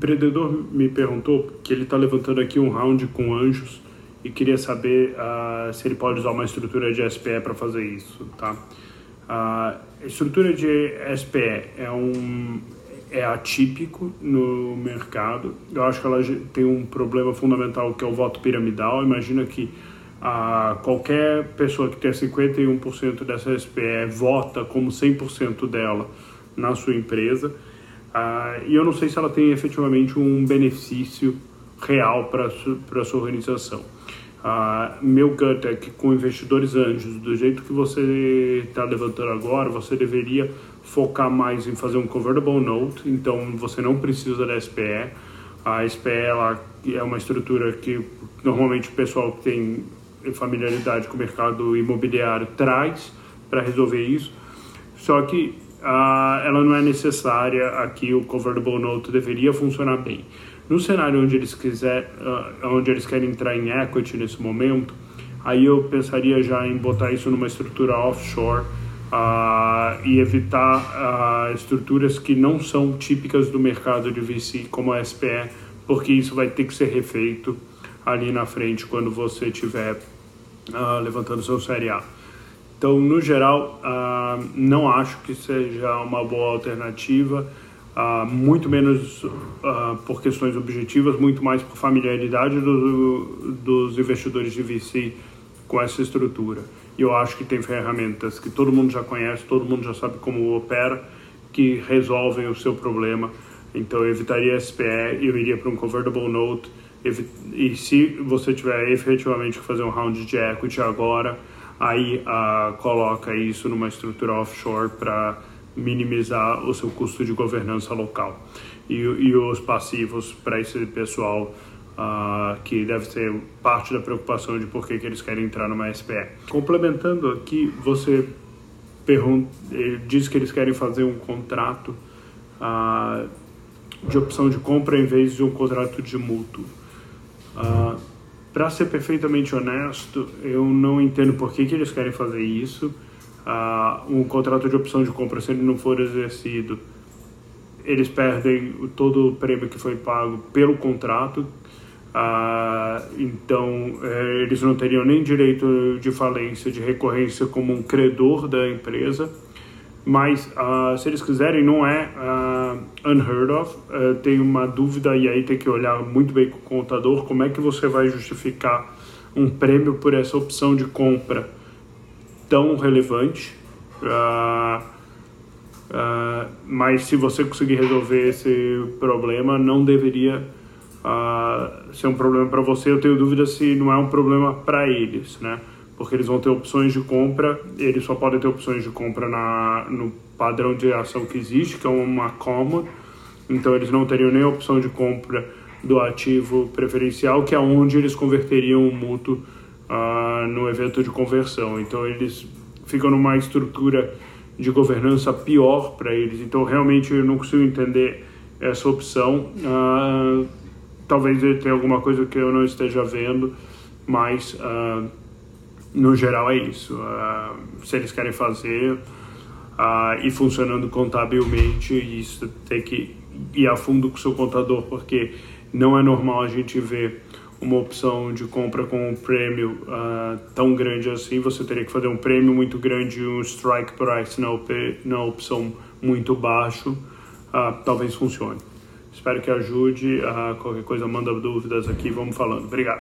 O empreendedor me perguntou que ele está levantando aqui um round com anjos e queria saber uh, se ele pode usar uma estrutura de SPE para fazer isso, tá? Uh, a estrutura de SPE é um é atípico no mercado. Eu acho que ela tem um problema fundamental que é o voto piramidal. Imagina que uh, qualquer pessoa que tenha 51% dessa SPE vota como 100% dela na sua empresa Uh, e eu não sei se ela tem efetivamente um benefício real para a sua organização. Uh, meu gut é que com investidores anjos, do jeito que você está levantando agora, você deveria focar mais em fazer um convertible note, então você não precisa da SPE. A SPE ela é uma estrutura que normalmente o pessoal que tem familiaridade com o mercado imobiliário traz para resolver isso. Só que uh, ela não é necessária aqui, o convertible note deveria funcionar bem. No cenário onde eles, quiser, uh, onde eles querem entrar em equity nesse momento, aí eu pensaria já em botar isso numa estrutura offshore uh, e evitar estruturas que não são típicas do mercado de VC, como a SPE, porque isso vai ter que ser refeito ali na frente quando você estiver levantando seu série A. Então, no geral, uh, não acho que seja uma boa alternativa, uh, muito menos uh, por questões objetivas, muito mais por familiaridade do, dos investidores de VC com essa estrutura. E eu acho que tem ferramentas que todo mundo já conhece, todo mundo já sabe como opera, que resolvem o seu problema. Então, eu evitaria SPE, eu iria para um convertible note. E se você tiver efetivamente que fazer um round de equity agora, aí uh, coloca isso numa estrutura offshore para minimizar o seu custo de governança local e, e os passivos para esse pessoal uh, que deve ser parte da preocupação de por que, que eles querem entrar numa SPE. Complementando aqui, você eh, diz que eles querem fazer um contrato uh, de opção de compra em vez de um contrato de mútuo. Uh, para ser perfeitamente honesto, eu não entendo por que, que eles querem fazer isso. Uh, um contrato de opção de compra, se ele não for exercido, eles perdem todo o prêmio que foi pago pelo contrato. Uh, então, eh, eles não teriam nem direito de falência, de recorrência como um credor da empresa. Mas, uh, se eles quiserem, não é unheard of. Uh, tem uma dúvida e aí tem que olhar muito bem com o contador como é que você vai justificar um prêmio por essa opção de compra tão relevante. Uh, uh, mas se você conseguir resolver esse problema, não deveria ser um problema para você. Eu tenho dúvida se não é um problema para eles, né? Porque eles vão ter opções de compra, eles só podem ter opções de compra na, no padrão de ação que existe, que é uma common, então eles não teriam nem opção de compra do ativo preferencial, que é onde eles converteriam o mútuo uh, no evento de conversão. Então eles ficam numa estrutura de governança pior para eles. Então realmente eu não consigo entender essa opção. Uh, talvez ele tenha alguma coisa que eu não esteja vendo, mas uh, no geral é isso. se eles querem fazer uh, e funcionando contabilmente, isso tem que ir a fundo com o seu contador, porque não é normal a gente ver uma opção de compra com um prêmio uh, tão grande assim. Você teria que fazer um prêmio muito grande e um strike price na, op na opção muito baixo. Uh, talvez funcione. Espero que ajude. Uh, qualquer coisa, manda dúvidas aqui. Vamos falando. Obrigado.